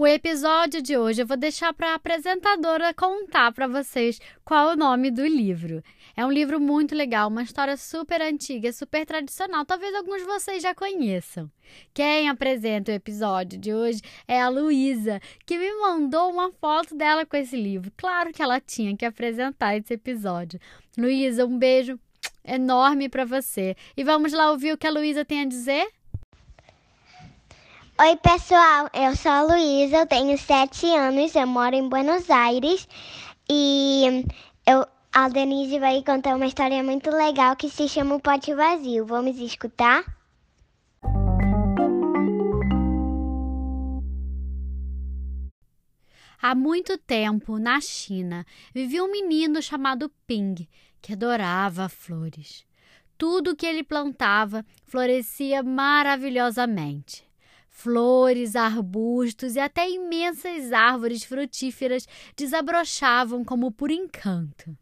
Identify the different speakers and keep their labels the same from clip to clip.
Speaker 1: O episódio de hoje eu vou deixar para a apresentadora contar para vocês qual é o nome do livro. É um livro muito legal, uma história super antiga, super tradicional. Talvez alguns de vocês já conheçam. Quem apresenta o episódio de hoje é a Luísa, que me mandou uma foto dela com esse livro. Claro que ela tinha que apresentar esse episódio. Luísa, um beijo enorme para você. E vamos lá ouvir o que a Luísa tem a dizer?
Speaker 2: Oi, pessoal. Eu sou a Luísa, eu tenho sete anos, eu moro em Buenos Aires e eu, a Denise vai contar uma história muito legal que se chama O Pote Vazio. Vamos escutar?
Speaker 1: Há muito tempo, na China, vivia um menino chamado Ping, que adorava flores. Tudo que ele plantava florescia maravilhosamente flores, arbustos e até imensas árvores frutíferas desabrochavam como por encanto.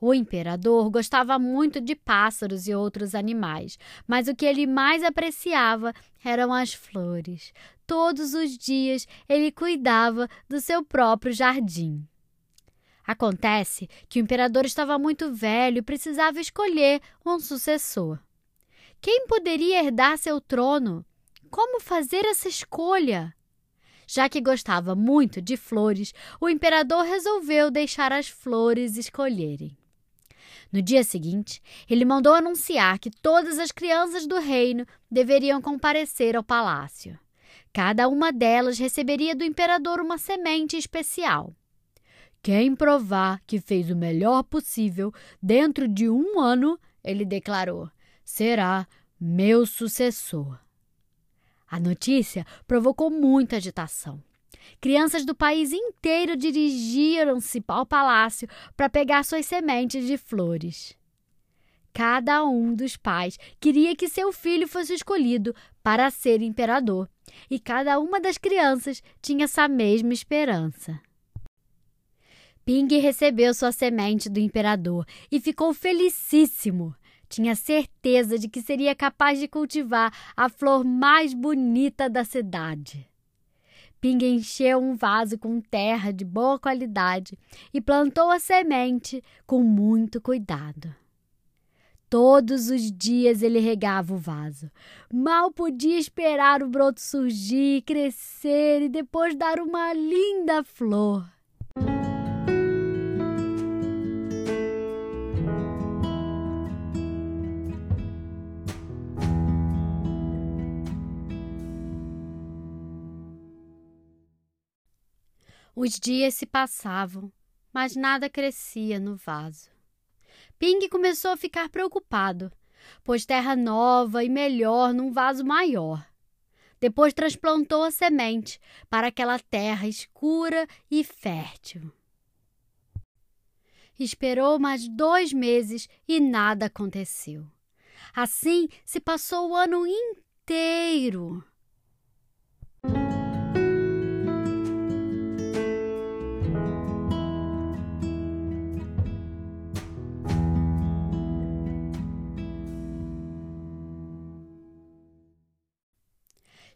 Speaker 1: O imperador gostava muito de pássaros e outros animais, mas o que ele mais apreciava eram as flores. Todos os dias ele cuidava do seu próprio jardim. Acontece que o imperador estava muito velho e precisava escolher um sucessor. Quem poderia herdar seu trono? Como fazer essa escolha? Já que gostava muito de flores, o imperador resolveu deixar as flores escolherem. No dia seguinte, ele mandou anunciar que todas as crianças do reino deveriam comparecer ao palácio. Cada uma delas receberia do imperador uma semente especial. Quem provar que fez o melhor possível dentro de um ano, ele declarou, será meu sucessor. A notícia provocou muita agitação. Crianças do país inteiro dirigiram-se ao palácio para pegar suas sementes de flores. Cada um dos pais queria que seu filho fosse escolhido para ser imperador, e cada uma das crianças tinha essa mesma esperança. Ping recebeu sua semente do imperador e ficou felicíssimo. Tinha certeza de que seria capaz de cultivar a flor mais bonita da cidade. Ping encheu um vaso com terra de boa qualidade e plantou a semente com muito cuidado. Todos os dias ele regava o vaso. Mal podia esperar o broto surgir, crescer e depois dar uma linda flor. Os dias se passavam, mas nada crescia no vaso. Ping começou a ficar preocupado, pois terra nova e melhor num vaso maior. Depois transplantou a semente para aquela terra escura e fértil. Esperou mais dois meses e nada aconteceu. Assim se passou o ano inteiro.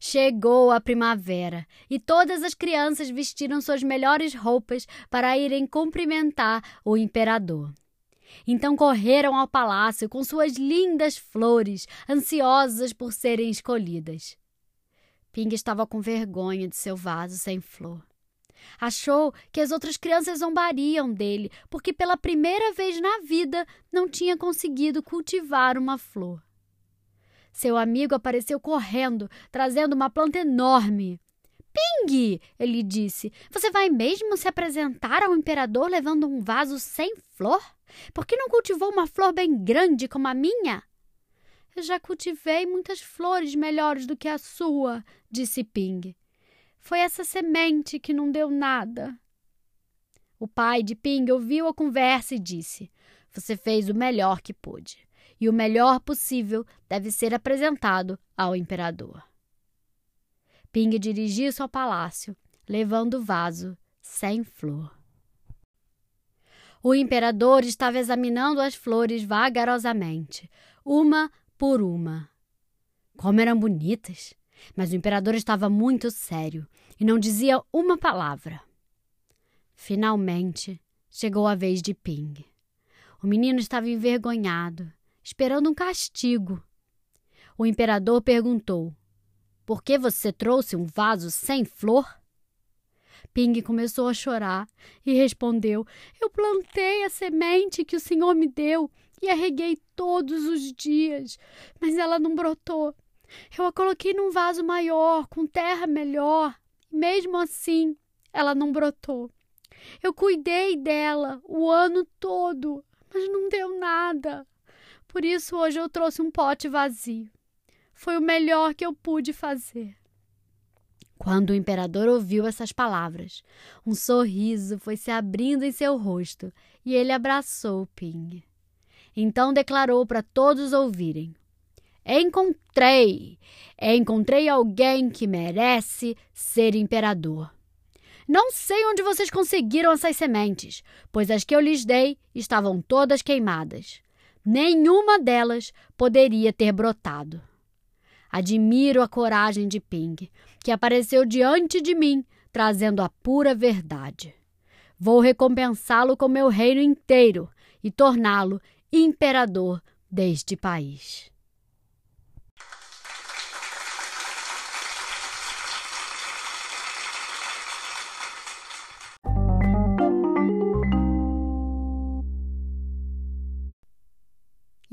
Speaker 1: Chegou a primavera e todas as crianças vestiram suas melhores roupas para irem cumprimentar o imperador. Então correram ao palácio com suas lindas flores, ansiosas por serem escolhidas. Ping estava com vergonha de seu vaso sem flor. Achou que as outras crianças zombariam dele porque pela primeira vez na vida não tinha conseguido cultivar uma flor. Seu amigo apareceu correndo, trazendo uma planta enorme. Ping! ele disse. Você vai mesmo se apresentar ao imperador levando um vaso sem flor? Por que não cultivou uma flor bem grande como a minha? Eu já cultivei muitas flores melhores do que a sua, disse Ping. Foi essa semente que não deu nada. O pai de Ping ouviu a conversa e disse: Você fez o melhor que pôde e o melhor possível deve ser apresentado ao imperador. Ping dirigiu-se ao palácio, levando o vaso sem flor. O imperador estava examinando as flores vagarosamente, uma por uma. Como eram bonitas! Mas o imperador estava muito sério e não dizia uma palavra. Finalmente chegou a vez de Ping. O menino estava envergonhado, esperando um castigo. O imperador perguntou: Por que você trouxe um vaso sem flor? Ping começou a chorar e respondeu: Eu plantei a semente que o senhor me deu e a reguei todos os dias, mas ela não brotou. Eu a coloquei num vaso maior, com terra melhor, mesmo assim ela não brotou. Eu cuidei dela o ano todo, mas não deu nada. Por isso hoje eu trouxe um pote vazio. Foi o melhor que eu pude fazer. Quando o imperador ouviu essas palavras, um sorriso foi se abrindo em seu rosto e ele abraçou Ping. Então declarou para todos ouvirem: Encontrei! Encontrei alguém que merece ser imperador. Não sei onde vocês conseguiram essas sementes, pois as que eu lhes dei estavam todas queimadas. Nenhuma delas poderia ter brotado. Admiro a coragem de Ping, que apareceu diante de mim, trazendo a pura verdade. Vou recompensá-lo com meu reino inteiro e torná-lo imperador deste país.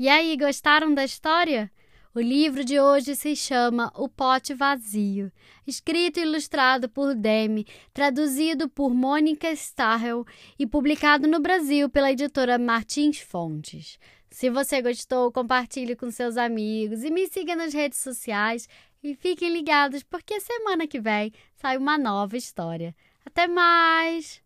Speaker 1: E aí, gostaram da história? O livro de hoje se chama O Pote Vazio, escrito e ilustrado por Demi, traduzido por Mônica Starrell e publicado no Brasil pela editora Martins Fontes. Se você gostou, compartilhe com seus amigos e me siga nas redes sociais e fiquem ligados porque semana que vem sai uma nova história. Até mais!